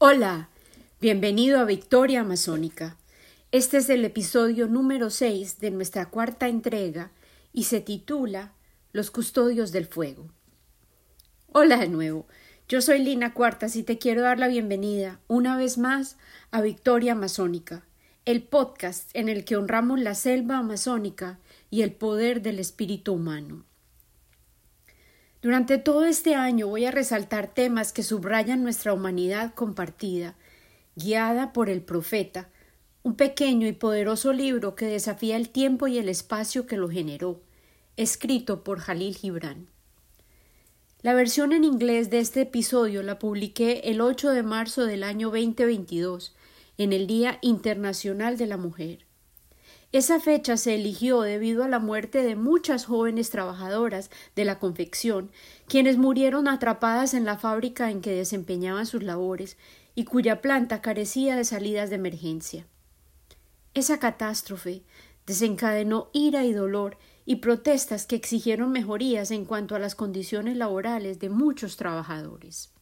Hola, bienvenido a Victoria Amazónica. Este es el episodio número 6 de nuestra cuarta entrega y se titula Los Custodios del Fuego. Hola de nuevo, yo soy Lina Cuartas y te quiero dar la bienvenida una vez más a Victoria Amazónica, el podcast en el que honramos la selva amazónica y el poder del espíritu humano. Durante todo este año voy a resaltar temas que subrayan nuestra humanidad compartida, guiada por el profeta, un pequeño y poderoso libro que desafía el tiempo y el espacio que lo generó, escrito por Jalil Gibran. La versión en inglés de este episodio la publiqué el 8 de marzo del año 2022, en el Día Internacional de la Mujer. Esa fecha se eligió debido a la muerte de muchas jóvenes trabajadoras de la confección, quienes murieron atrapadas en la fábrica en que desempeñaban sus labores y cuya planta carecía de salidas de emergencia. Esa catástrofe desencadenó ira y dolor y protestas que exigieron mejorías en cuanto a las condiciones laborales de muchos trabajadores.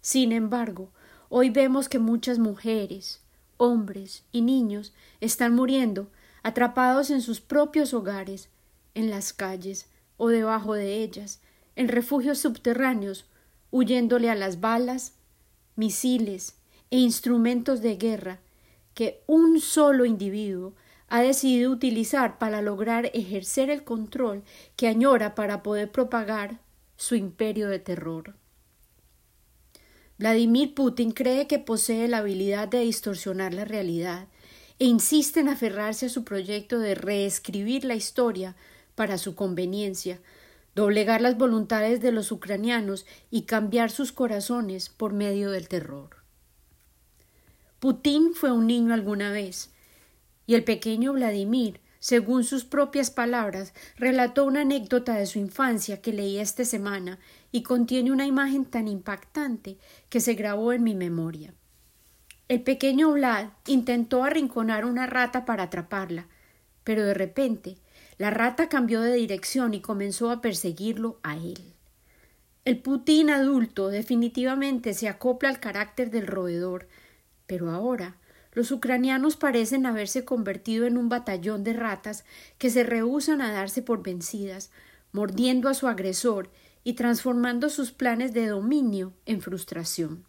Sin embargo, hoy vemos que muchas mujeres, hombres y niños están muriendo atrapados en sus propios hogares, en las calles o debajo de ellas, en refugios subterráneos, huyéndole a las balas, misiles e instrumentos de guerra que un solo individuo ha decidido utilizar para lograr ejercer el control que añora para poder propagar su imperio de terror. Vladimir Putin cree que posee la habilidad de distorsionar la realidad e insiste en aferrarse a su proyecto de reescribir la historia para su conveniencia, doblegar las voluntades de los ucranianos y cambiar sus corazones por medio del terror. Putin fue un niño alguna vez, y el pequeño Vladimir según sus propias palabras, relató una anécdota de su infancia que leí esta semana y contiene una imagen tan impactante que se grabó en mi memoria. El pequeño Vlad intentó arrinconar una rata para atraparla, pero de repente la rata cambió de dirección y comenzó a perseguirlo a él. El Putin adulto definitivamente se acopla al carácter del roedor, pero ahora los ucranianos parecen haberse convertido en un batallón de ratas que se rehúsan a darse por vencidas, mordiendo a su agresor y transformando sus planes de dominio en frustración.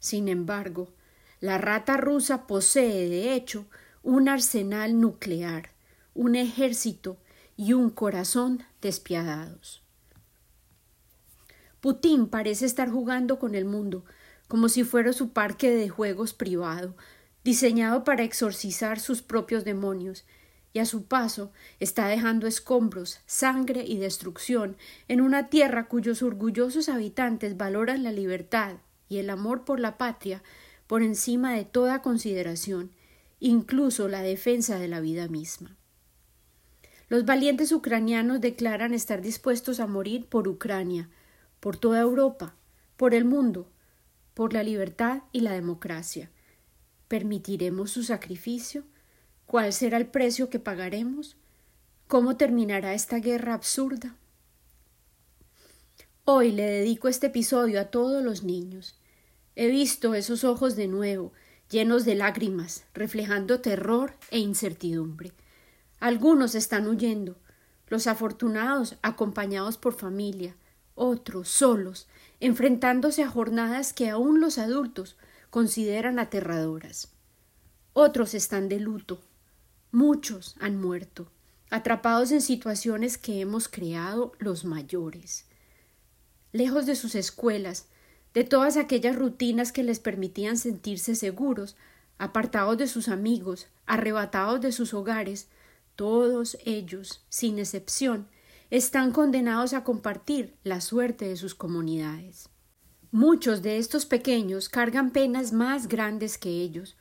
Sin embargo, la rata rusa posee, de hecho, un arsenal nuclear, un ejército y un corazón despiadados. Putin parece estar jugando con el mundo, como si fuera su parque de juegos privado, diseñado para exorcizar sus propios demonios, y a su paso está dejando escombros, sangre y destrucción en una tierra cuyos orgullosos habitantes valoran la libertad y el amor por la patria por encima de toda consideración, incluso la defensa de la vida misma. Los valientes ucranianos declaran estar dispuestos a morir por Ucrania, por toda Europa, por el mundo, por la libertad y la democracia. ¿Permitiremos su sacrificio? ¿Cuál será el precio que pagaremos? ¿Cómo terminará esta guerra absurda? Hoy le dedico este episodio a todos los niños. He visto esos ojos de nuevo, llenos de lágrimas, reflejando terror e incertidumbre. Algunos están huyendo, los afortunados acompañados por familia, otros solos, enfrentándose a jornadas que aún los adultos consideran aterradoras. Otros están de luto. Muchos han muerto, atrapados en situaciones que hemos creado los mayores. Lejos de sus escuelas, de todas aquellas rutinas que les permitían sentirse seguros, apartados de sus amigos, arrebatados de sus hogares, todos ellos, sin excepción, están condenados a compartir la suerte de sus comunidades. Muchos de estos pequeños cargan penas más grandes que ellos,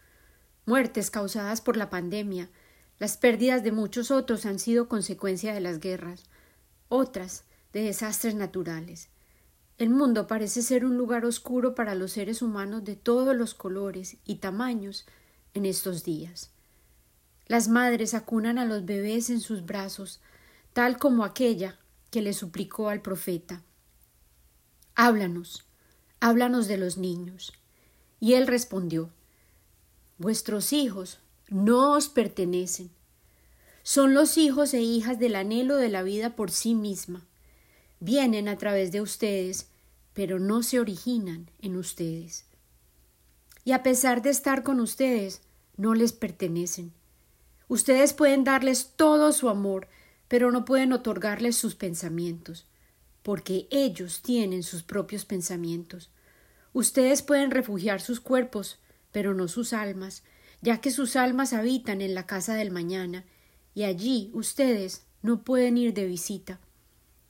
muertes causadas por la pandemia, las pérdidas de muchos otros han sido consecuencia de las guerras, otras de desastres naturales. El mundo parece ser un lugar oscuro para los seres humanos de todos los colores y tamaños en estos días. Las madres acunan a los bebés en sus brazos, tal como aquella que le suplicó al profeta Háblanos, Háblanos de los niños. Y él respondió Vuestros hijos no os pertenecen. Son los hijos e hijas del anhelo de la vida por sí misma. Vienen a través de ustedes, pero no se originan en ustedes. Y a pesar de estar con ustedes, no les pertenecen. Ustedes pueden darles todo su amor, pero no pueden otorgarles sus pensamientos, porque ellos tienen sus propios pensamientos. Ustedes pueden refugiar sus cuerpos, pero no sus almas, ya que sus almas habitan en la casa del mañana, y allí ustedes no pueden ir de visita.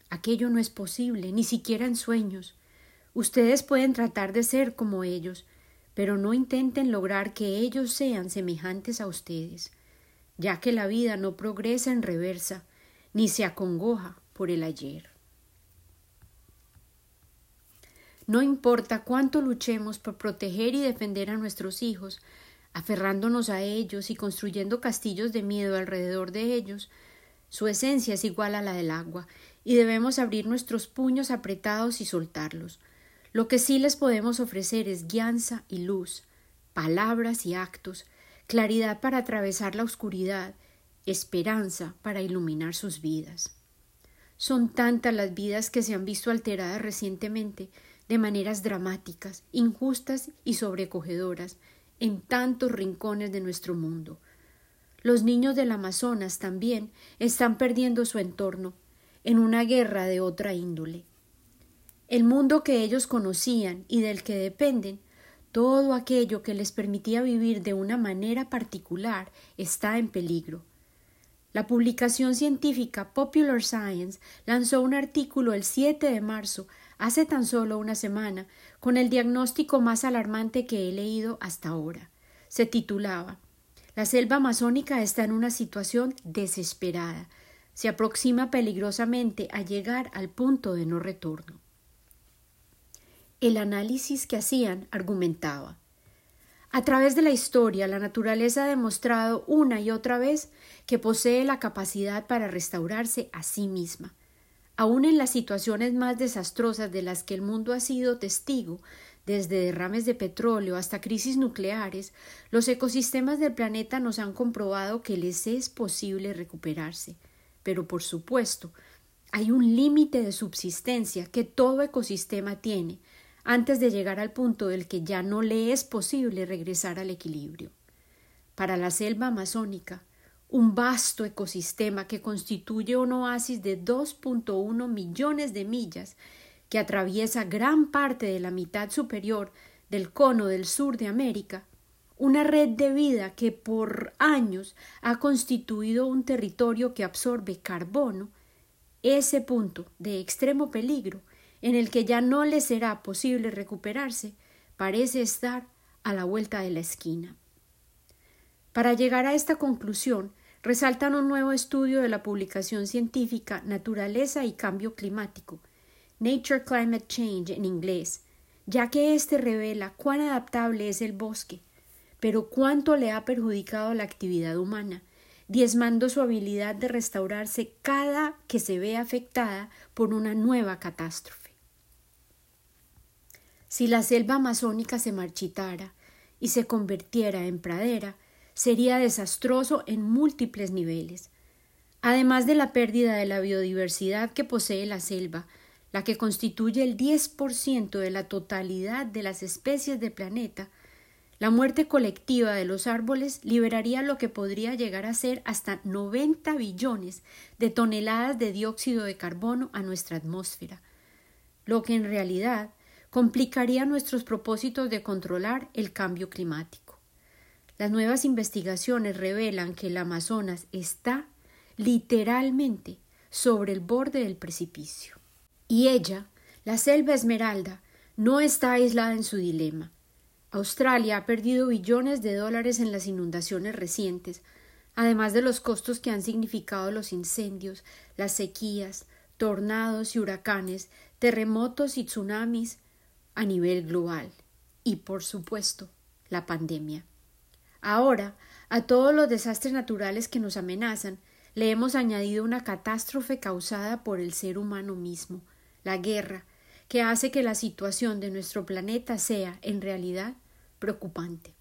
Aquello no es posible, ni siquiera en sueños. Ustedes pueden tratar de ser como ellos, pero no intenten lograr que ellos sean semejantes a ustedes, ya que la vida no progresa en reversa, ni se acongoja por el ayer. No importa cuánto luchemos por proteger y defender a nuestros hijos, aferrándonos a ellos y construyendo castillos de miedo alrededor de ellos, su esencia es igual a la del agua, y debemos abrir nuestros puños apretados y soltarlos. Lo que sí les podemos ofrecer es guianza y luz, palabras y actos, claridad para atravesar la oscuridad, esperanza para iluminar sus vidas. Son tantas las vidas que se han visto alteradas recientemente de maneras dramáticas, injustas y sobrecogedoras en tantos rincones de nuestro mundo. Los niños del Amazonas también están perdiendo su entorno en una guerra de otra índole. El mundo que ellos conocían y del que dependen, todo aquello que les permitía vivir de una manera particular está en peligro. La publicación científica Popular Science lanzó un artículo el 7 de marzo hace tan solo una semana, con el diagnóstico más alarmante que he leído hasta ahora. Se titulaba La selva amazónica está en una situación desesperada. Se aproxima peligrosamente a llegar al punto de no retorno. El análisis que hacían argumentaba a través de la historia, la naturaleza ha demostrado una y otra vez que posee la capacidad para restaurarse a sí misma. Aun en las situaciones más desastrosas de las que el mundo ha sido testigo, desde derrames de petróleo hasta crisis nucleares, los ecosistemas del planeta nos han comprobado que les es posible recuperarse. Pero, por supuesto, hay un límite de subsistencia que todo ecosistema tiene antes de llegar al punto del que ya no le es posible regresar al equilibrio. Para la selva amazónica, un vasto ecosistema que constituye un oasis de 2.1 millones de millas que atraviesa gran parte de la mitad superior del cono del sur de América, una red de vida que por años ha constituido un territorio que absorbe carbono, ese punto de extremo peligro en el que ya no le será posible recuperarse, parece estar a la vuelta de la esquina. Para llegar a esta conclusión, resaltan un nuevo estudio de la publicación científica Naturaleza y Cambio Climático, Nature Climate Change en inglés, ya que éste revela cuán adaptable es el bosque, pero cuánto le ha perjudicado la actividad humana, diezmando su habilidad de restaurarse cada que se ve afectada por una nueva catástrofe. Si la selva amazónica se marchitara y se convirtiera en pradera, sería desastroso en múltiples niveles. Además de la pérdida de la biodiversidad que posee la selva, la que constituye el 10% de la totalidad de las especies del planeta, la muerte colectiva de los árboles liberaría lo que podría llegar a ser hasta 90 billones de toneladas de dióxido de carbono a nuestra atmósfera, lo que en realidad complicaría nuestros propósitos de controlar el cambio climático. Las nuevas investigaciones revelan que el Amazonas está literalmente sobre el borde del precipicio. Y ella, la selva esmeralda, no está aislada en su dilema. Australia ha perdido billones de dólares en las inundaciones recientes, además de los costos que han significado los incendios, las sequías, tornados y huracanes, terremotos y tsunamis a nivel global. Y, por supuesto, la pandemia. Ahora, a todos los desastres naturales que nos amenazan, le hemos añadido una catástrofe causada por el ser humano mismo, la guerra, que hace que la situación de nuestro planeta sea, en realidad, preocupante.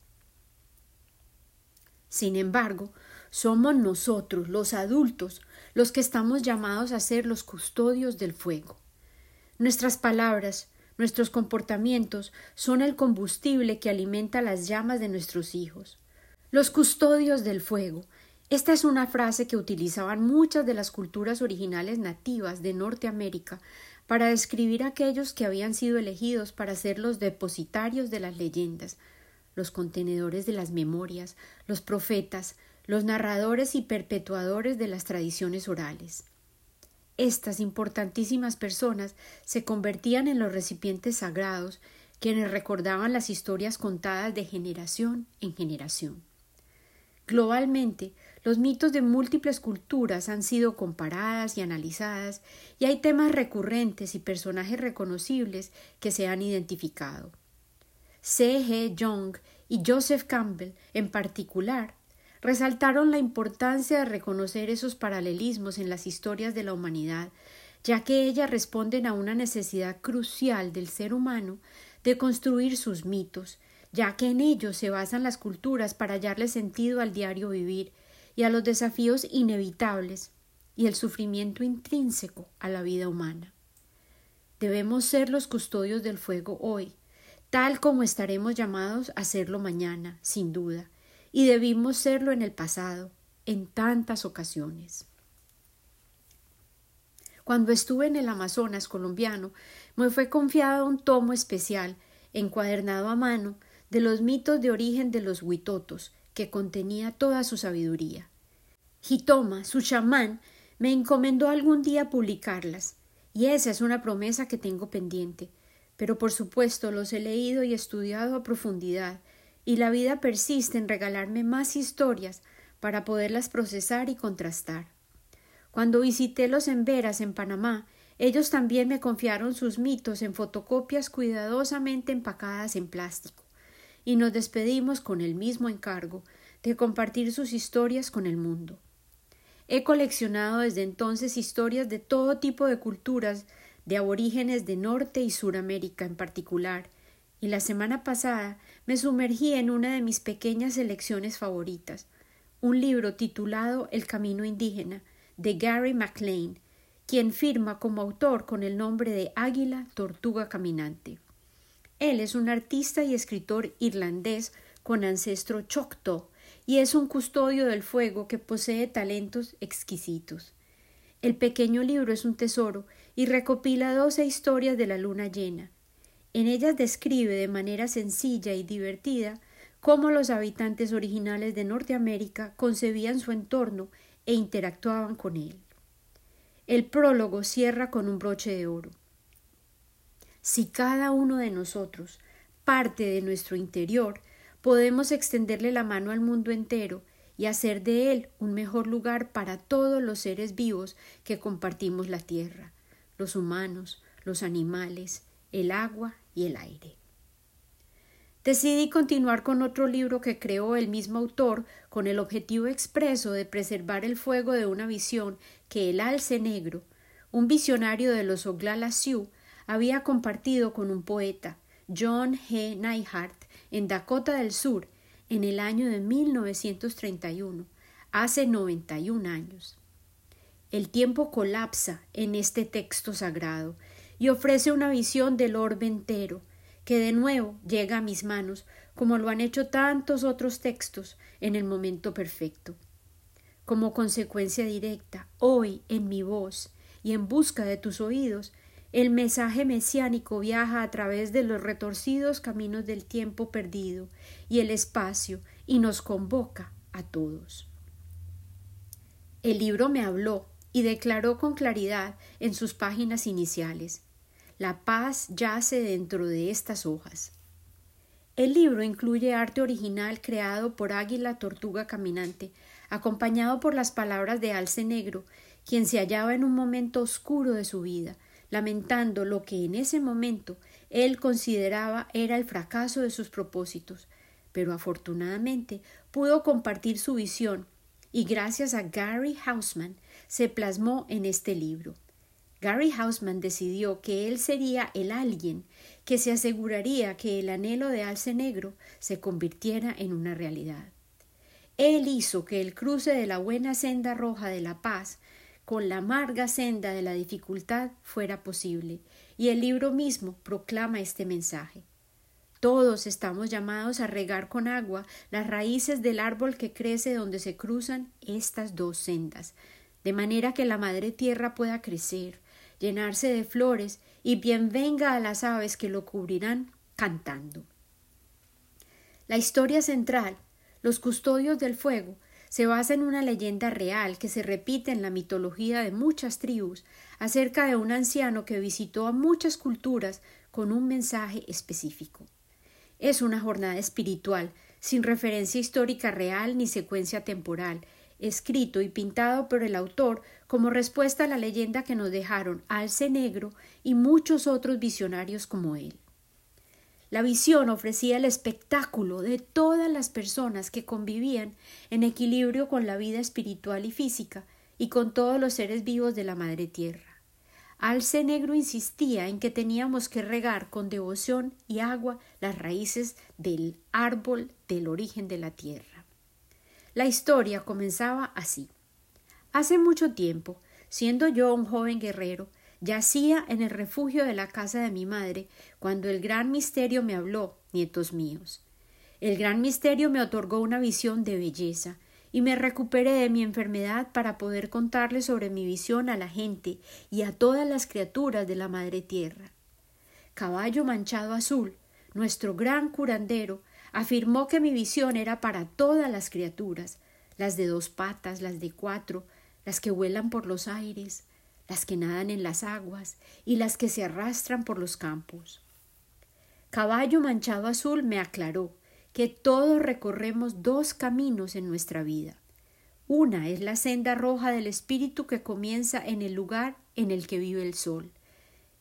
Sin embargo, somos nosotros, los adultos, los que estamos llamados a ser los custodios del fuego. Nuestras palabras, nuestros comportamientos son el combustible que alimenta las llamas de nuestros hijos. Los custodios del fuego. Esta es una frase que utilizaban muchas de las culturas originales nativas de Norteamérica para describir a aquellos que habían sido elegidos para ser los depositarios de las leyendas, los contenedores de las memorias, los profetas, los narradores y perpetuadores de las tradiciones orales. Estas importantísimas personas se convertían en los recipientes sagrados, quienes recordaban las historias contadas de generación en generación. Globalmente, los mitos de múltiples culturas han sido comparadas y analizadas, y hay temas recurrentes y personajes reconocibles que se han identificado. C. G. Jung y Joseph Campbell, en particular, resaltaron la importancia de reconocer esos paralelismos en las historias de la humanidad, ya que ellas responden a una necesidad crucial del ser humano de construir sus mitos, ya que en ellos se basan las culturas para hallarle sentido al diario vivir y a los desafíos inevitables y el sufrimiento intrínseco a la vida humana. Debemos ser los custodios del fuego hoy, tal como estaremos llamados a serlo mañana, sin duda, y debimos serlo en el pasado, en tantas ocasiones. Cuando estuve en el Amazonas colombiano, me fue confiado un tomo especial, encuadernado a mano, de los mitos de origen de los huitotos, que contenía toda su sabiduría. Hitoma, su chamán, me encomendó algún día publicarlas, y esa es una promesa que tengo pendiente, pero por supuesto los he leído y estudiado a profundidad, y la vida persiste en regalarme más historias para poderlas procesar y contrastar. Cuando visité los Enveras en Panamá, ellos también me confiaron sus mitos en fotocopias cuidadosamente empacadas en plástico, y nos despedimos con el mismo encargo de compartir sus historias con el mundo. He coleccionado desde entonces historias de todo tipo de culturas, de aborígenes de Norte y Suramérica en particular, y la semana pasada me sumergí en una de mis pequeñas selecciones favoritas, un libro titulado El Camino Indígena, de Gary MacLean, quien firma como autor con el nombre de Águila Tortuga Caminante. Él es un artista y escritor irlandés con ancestro choctaw y es un custodio del fuego que posee talentos exquisitos. El pequeño libro es un tesoro y recopila doce historias de la luna llena, en ellas describe de manera sencilla y divertida cómo los habitantes originales de Norteamérica concebían su entorno e interactuaban con él. El prólogo cierra con un broche de oro. Si cada uno de nosotros parte de nuestro interior, podemos extenderle la mano al mundo entero y hacer de él un mejor lugar para todos los seres vivos que compartimos la tierra, los humanos, los animales, el agua y el aire. Decidí continuar con otro libro que creó el mismo autor con el objetivo expreso de preservar el fuego de una visión que el alce negro, un visionario de los Oglala Sioux, había compartido con un poeta, John G. Neihart, en Dakota del Sur, en el año de 1931, hace 91 años. El tiempo colapsa en este texto sagrado y ofrece una visión del orbe entero, que de nuevo llega a mis manos, como lo han hecho tantos otros textos, en el momento perfecto. Como consecuencia directa, hoy, en mi voz y en busca de tus oídos, el mensaje mesiánico viaja a través de los retorcidos caminos del tiempo perdido y el espacio y nos convoca a todos. El libro me habló y declaró con claridad en sus páginas iniciales la paz yace dentro de estas hojas. El libro incluye arte original creado por Águila Tortuga Caminante, acompañado por las palabras de Alce Negro, quien se hallaba en un momento oscuro de su vida, lamentando lo que en ese momento él consideraba era el fracaso de sus propósitos, pero afortunadamente pudo compartir su visión y gracias a Gary Hausman se plasmó en este libro. Gary Hausman decidió que él sería el alguien que se aseguraría que el anhelo de alce negro se convirtiera en una realidad. Él hizo que el cruce de la buena senda roja de la paz con la amarga senda de la dificultad fuera posible, y el libro mismo proclama este mensaje. Todos estamos llamados a regar con agua las raíces del árbol que crece donde se cruzan estas dos sendas, de manera que la madre tierra pueda crecer, llenarse de flores y bien venga a las aves que lo cubrirán cantando. La historia central, los custodios del fuego, se basa en una leyenda real que se repite en la mitología de muchas tribus acerca de un anciano que visitó a muchas culturas con un mensaje específico. Es una jornada espiritual, sin referencia histórica real ni secuencia temporal, escrito y pintado por el autor como respuesta a la leyenda que nos dejaron Alce Negro y muchos otros visionarios como él. La visión ofrecía el espectáculo de todas las personas que convivían en equilibrio con la vida espiritual y física y con todos los seres vivos de la Madre Tierra. Alce Negro insistía en que teníamos que regar con devoción y agua las raíces del árbol del origen de la tierra. La historia comenzaba así. Hace mucho tiempo, siendo yo un joven guerrero, yacía en el refugio de la casa de mi madre cuando el gran misterio me habló, nietos míos. El gran misterio me otorgó una visión de belleza, y me recuperé de mi enfermedad para poder contarle sobre mi visión a la gente y a todas las criaturas de la madre tierra. Caballo manchado azul, nuestro gran curandero, Afirmó que mi visión era para todas las criaturas, las de dos patas, las de cuatro, las que vuelan por los aires, las que nadan en las aguas y las que se arrastran por los campos. Caballo manchado azul me aclaró que todos recorremos dos caminos en nuestra vida. Una es la senda roja del espíritu que comienza en el lugar en el que vive el sol.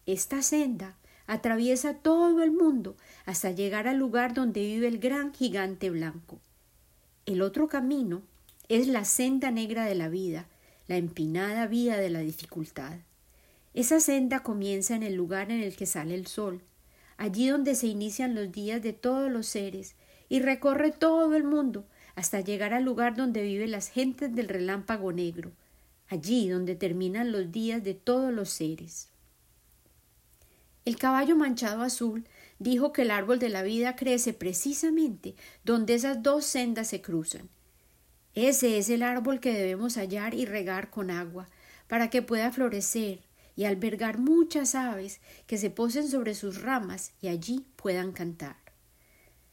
Esta senda atraviesa todo el mundo hasta llegar al lugar donde vive el gran gigante blanco. El otro camino es la senda negra de la vida, la empinada vía de la dificultad. Esa senda comienza en el lugar en el que sale el sol, allí donde se inician los días de todos los seres, y recorre todo el mundo hasta llegar al lugar donde viven las gentes del relámpago negro, allí donde terminan los días de todos los seres. El caballo manchado azul dijo que el árbol de la vida crece precisamente donde esas dos sendas se cruzan. Ese es el árbol que debemos hallar y regar con agua, para que pueda florecer y albergar muchas aves que se posen sobre sus ramas y allí puedan cantar.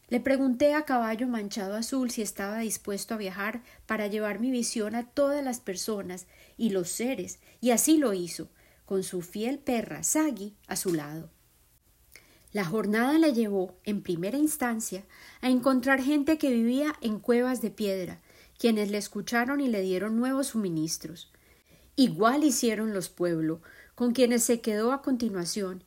Le pregunté a Caballo Manchado Azul si estaba dispuesto a viajar para llevar mi visión a todas las personas y los seres, y así lo hizo, con su fiel perra Sagi a su lado. La jornada le llevó, en primera instancia, a encontrar gente que vivía en cuevas de piedra, quienes le escucharon y le dieron nuevos suministros. Igual hicieron los pueblos, con quienes se quedó a continuación,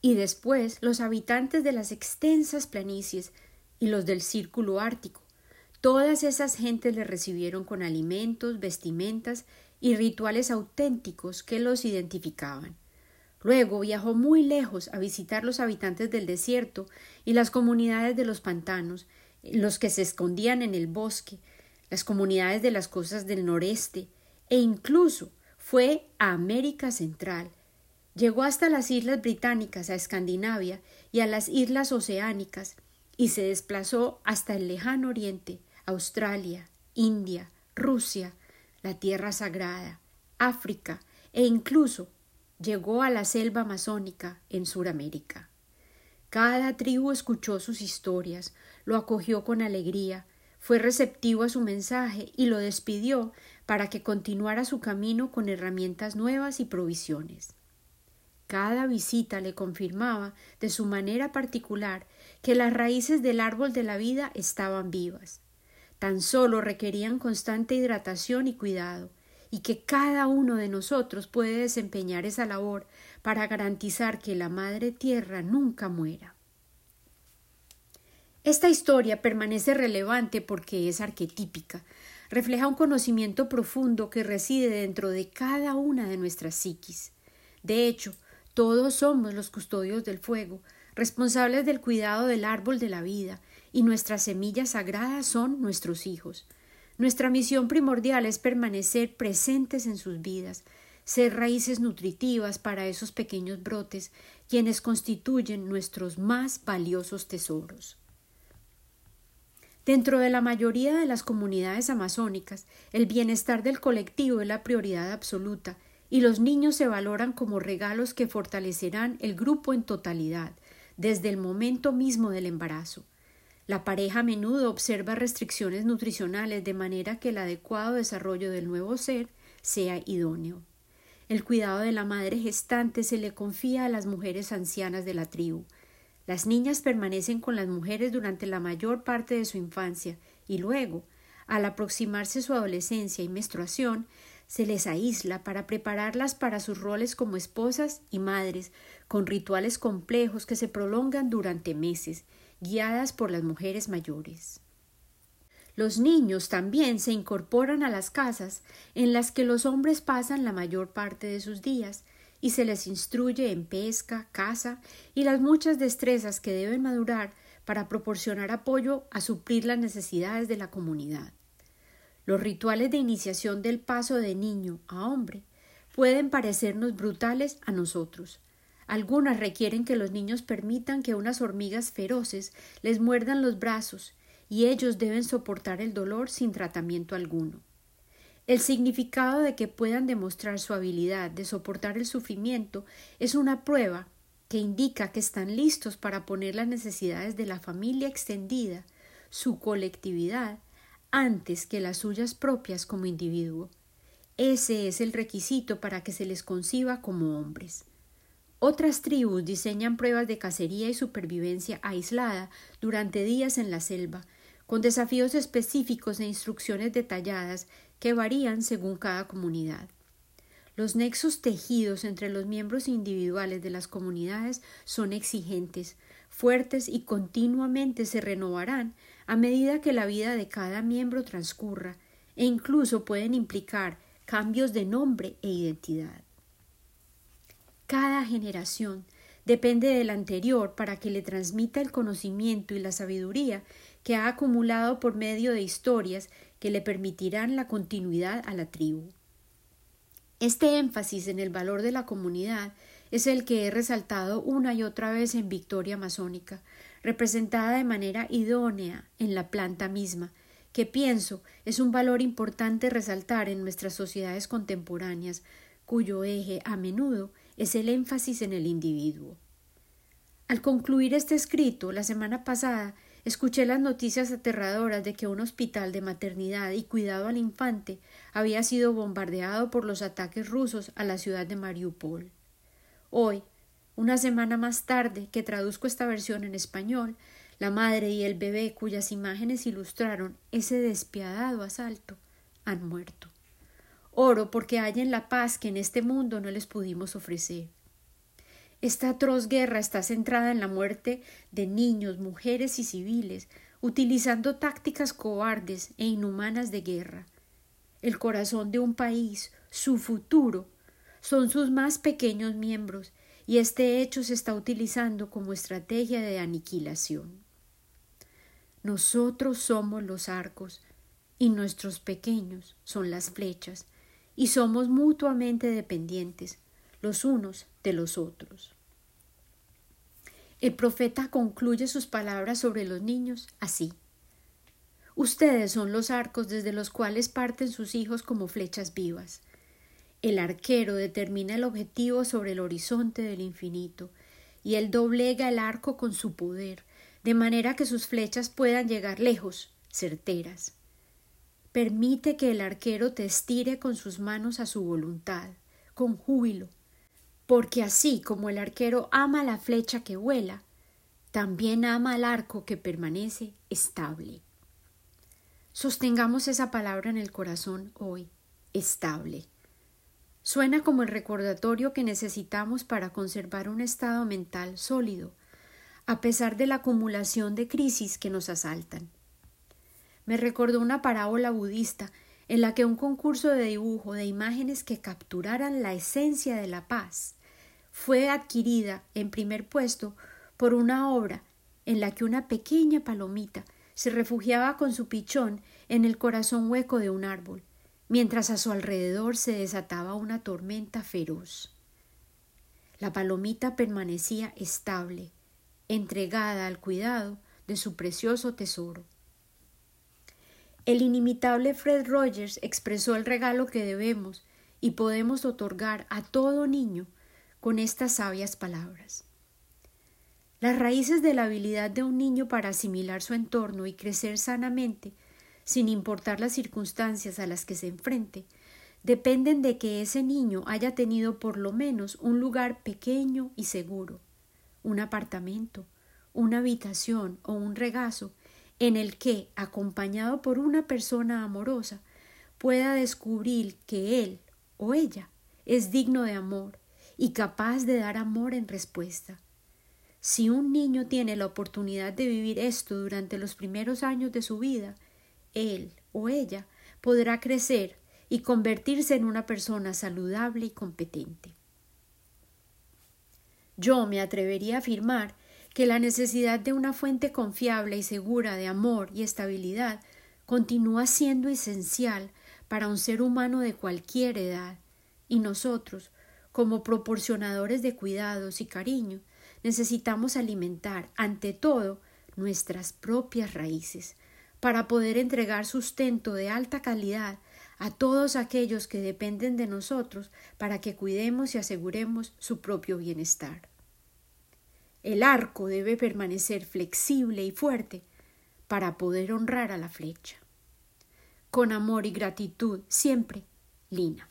y después los habitantes de las extensas planicies y los del círculo ártico. Todas esas gentes le recibieron con alimentos, vestimentas y rituales auténticos que los identificaban. Luego viajó muy lejos a visitar los habitantes del desierto y las comunidades de los pantanos, los que se escondían en el bosque, las comunidades de las costas del noreste, e incluso fue a América Central. Llegó hasta las islas británicas, a Escandinavia y a las islas oceánicas, y se desplazó hasta el lejano oriente, Australia, India, Rusia, la tierra sagrada, África e incluso llegó a la selva amazónica en Suramérica. Cada tribu escuchó sus historias, lo acogió con alegría, fue receptivo a su mensaje y lo despidió para que continuara su camino con herramientas nuevas y provisiones. Cada visita le confirmaba de su manera particular que las raíces del árbol de la vida estaban vivas, tan solo requerían constante hidratación y cuidado, y que cada uno de nosotros puede desempeñar esa labor para garantizar que la Madre Tierra nunca muera. Esta historia permanece relevante porque es arquetípica, refleja un conocimiento profundo que reside dentro de cada una de nuestras psiquis. De hecho, todos somos los custodios del fuego, responsables del cuidado del árbol de la vida, y nuestras semillas sagradas son nuestros hijos. Nuestra misión primordial es permanecer presentes en sus vidas, ser raíces nutritivas para esos pequeños brotes, quienes constituyen nuestros más valiosos tesoros. Dentro de la mayoría de las comunidades amazónicas, el bienestar del colectivo es la prioridad absoluta y los niños se valoran como regalos que fortalecerán el grupo en totalidad, desde el momento mismo del embarazo. La pareja a menudo observa restricciones nutricionales de manera que el adecuado desarrollo del nuevo ser sea idóneo. El cuidado de la madre gestante se le confía a las mujeres ancianas de la tribu, las niñas permanecen con las mujeres durante la mayor parte de su infancia y luego, al aproximarse su adolescencia y menstruación, se les aísla para prepararlas para sus roles como esposas y madres, con rituales complejos que se prolongan durante meses, guiadas por las mujeres mayores. Los niños también se incorporan a las casas en las que los hombres pasan la mayor parte de sus días, y se les instruye en pesca, caza y las muchas destrezas que deben madurar para proporcionar apoyo a suplir las necesidades de la comunidad. Los rituales de iniciación del paso de niño a hombre pueden parecernos brutales a nosotros. Algunas requieren que los niños permitan que unas hormigas feroces les muerdan los brazos y ellos deben soportar el dolor sin tratamiento alguno. El significado de que puedan demostrar su habilidad de soportar el sufrimiento es una prueba que indica que están listos para poner las necesidades de la familia extendida, su colectividad, antes que las suyas propias como individuo. Ese es el requisito para que se les conciba como hombres. Otras tribus diseñan pruebas de cacería y supervivencia aislada durante días en la selva, con desafíos específicos e instrucciones detalladas que varían según cada comunidad. Los nexos tejidos entre los miembros individuales de las comunidades son exigentes, fuertes y continuamente se renovarán a medida que la vida de cada miembro transcurra e incluso pueden implicar cambios de nombre e identidad. Cada generación depende de la anterior para que le transmita el conocimiento y la sabiduría que ha acumulado por medio de historias que le permitirán la continuidad a la tribu. Este énfasis en el valor de la comunidad es el que he resaltado una y otra vez en Victoria Masónica, representada de manera idónea en la planta misma, que pienso es un valor importante resaltar en nuestras sociedades contemporáneas, cuyo eje a menudo es el énfasis en el individuo. Al concluir este escrito, la semana pasada Escuché las noticias aterradoras de que un hospital de maternidad y cuidado al infante había sido bombardeado por los ataques rusos a la ciudad de Mariupol. Hoy, una semana más tarde que traduzco esta versión en español, la madre y el bebé cuyas imágenes ilustraron ese despiadado asalto han muerto. Oro porque hallen la paz que en este mundo no les pudimos ofrecer. Esta atroz guerra está centrada en la muerte de niños, mujeres y civiles, utilizando tácticas cobardes e inhumanas de guerra. El corazón de un país, su futuro, son sus más pequeños miembros, y este hecho se está utilizando como estrategia de aniquilación. Nosotros somos los arcos, y nuestros pequeños son las flechas, y somos mutuamente dependientes los unos de los otros. El profeta concluye sus palabras sobre los niños así. Ustedes son los arcos desde los cuales parten sus hijos como flechas vivas. El arquero determina el objetivo sobre el horizonte del infinito, y él doblega el arco con su poder, de manera que sus flechas puedan llegar lejos, certeras. Permite que el arquero te estire con sus manos a su voluntad, con júbilo, porque así como el arquero ama la flecha que vuela, también ama al arco que permanece estable. Sostengamos esa palabra en el corazón hoy, estable. Suena como el recordatorio que necesitamos para conservar un estado mental sólido, a pesar de la acumulación de crisis que nos asaltan. Me recordó una parábola budista en la que un concurso de dibujo de imágenes que capturaran la esencia de la paz fue adquirida en primer puesto por una obra en la que una pequeña palomita se refugiaba con su pichón en el corazón hueco de un árbol, mientras a su alrededor se desataba una tormenta feroz. La palomita permanecía estable, entregada al cuidado de su precioso tesoro. El inimitable Fred Rogers expresó el regalo que debemos y podemos otorgar a todo niño con estas sabias palabras. Las raíces de la habilidad de un niño para asimilar su entorno y crecer sanamente, sin importar las circunstancias a las que se enfrente, dependen de que ese niño haya tenido por lo menos un lugar pequeño y seguro, un apartamento, una habitación o un regazo en el que, acompañado por una persona amorosa, pueda descubrir que él o ella es digno de amor y capaz de dar amor en respuesta. Si un niño tiene la oportunidad de vivir esto durante los primeros años de su vida, él o ella podrá crecer y convertirse en una persona saludable y competente. Yo me atrevería a afirmar que la necesidad de una fuente confiable y segura de amor y estabilidad continúa siendo esencial para un ser humano de cualquier edad, y nosotros, como proporcionadores de cuidados y cariño, necesitamos alimentar, ante todo, nuestras propias raíces, para poder entregar sustento de alta calidad a todos aquellos que dependen de nosotros para que cuidemos y aseguremos su propio bienestar. El arco debe permanecer flexible y fuerte para poder honrar a la flecha. Con amor y gratitud siempre, Lina.